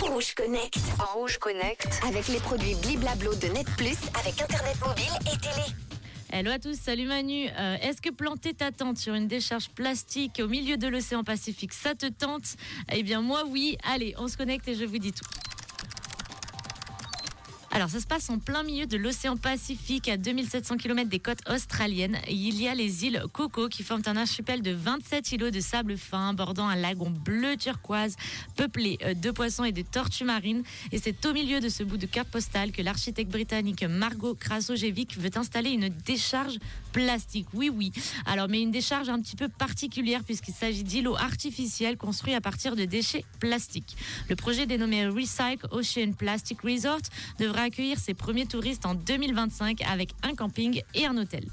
Rouge Connect. Rouge Connect. Avec les produits Bliblablo de Net Plus, avec Internet mobile et télé. Hello à tous, salut Manu. Euh, Est-ce que planter ta tente sur une décharge plastique au milieu de l'océan Pacifique, ça te tente? Eh bien moi oui. Allez, on se connecte et je vous dis tout. Alors, ça se passe en plein milieu de l'océan Pacifique, à 2700 km des côtes australiennes. Il y a les îles Coco qui forment un archipel de 27 îlots de sable fin, bordant un lagon bleu turquoise, peuplé euh, de poissons et de tortues marines. Et c'est au milieu de ce bout de carte postale que l'architecte britannique Margot Krasojevic veut installer une décharge plastique. Oui, oui. Alors, mais une décharge un petit peu particulière puisqu'il s'agit d'îlots artificiels construits à partir de déchets plastiques. Le projet dénommé Recycle Ocean Plastic Resort devra accueillir ses premiers touristes en 2025 avec un camping et un hôtel.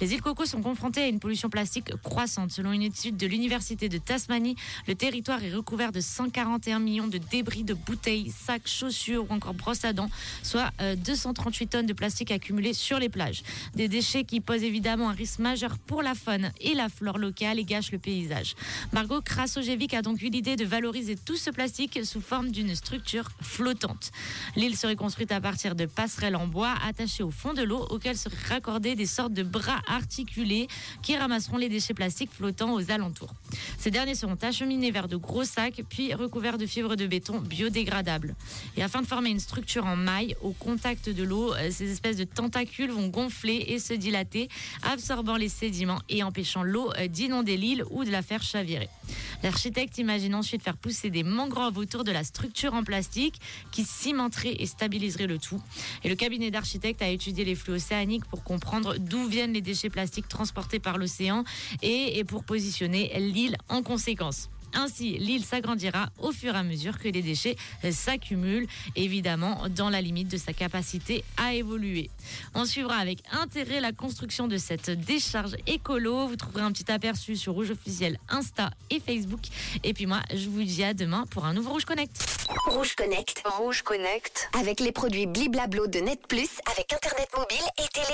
Les îles Coco sont confrontées à une pollution plastique croissante. Selon une étude de l'Université de Tasmanie, le territoire est recouvert de 141 millions de débris de bouteilles, sacs, chaussures ou encore brosses à dents, soit euh, 238 tonnes de plastique accumulées sur les plages. Des déchets qui posent évidemment un risque majeur pour la faune et la flore locale et gâchent le paysage. Margot Krasojevic a donc eu l'idée de valoriser tout ce plastique sous forme d'une structure flottante. L'île serait construite à partir de passerelles en bois attachées au fond de l'eau auxquelles seraient raccordés des sortes de bras articulés qui ramasseront les déchets plastiques flottants aux alentours. Ces derniers seront acheminés vers de gros sacs puis recouverts de fibres de béton biodégradables. Et afin de former une structure en maille au contact de l'eau, euh, ces espèces de tentacules vont gonfler et se dilater, absorbant les sédiments et empêchant l'eau euh, d'inonder l'île ou de la faire chavirer. L'architecte imagine ensuite faire pousser des mangroves autour de la structure en plastique qui cimenteraient et stabiliseraient le tout. Et le cabinet d'architecte a étudié les flux océaniques pour comprendre d'où viennent les déchets plastiques transportés par l'océan et pour positionner l'île en conséquence. Ainsi, l'île s'agrandira au fur et à mesure que les déchets s'accumulent, évidemment dans la limite de sa capacité à évoluer. On suivra avec intérêt la construction de cette décharge écolo. Vous trouverez un petit aperçu sur Rouge Officiel Insta et Facebook. Et puis moi, je vous dis à demain pour un nouveau Rouge Connect. Rouge Connect. Rouge Connect. Avec les produits Bliblablo de Net Plus, avec Internet mobile et télé.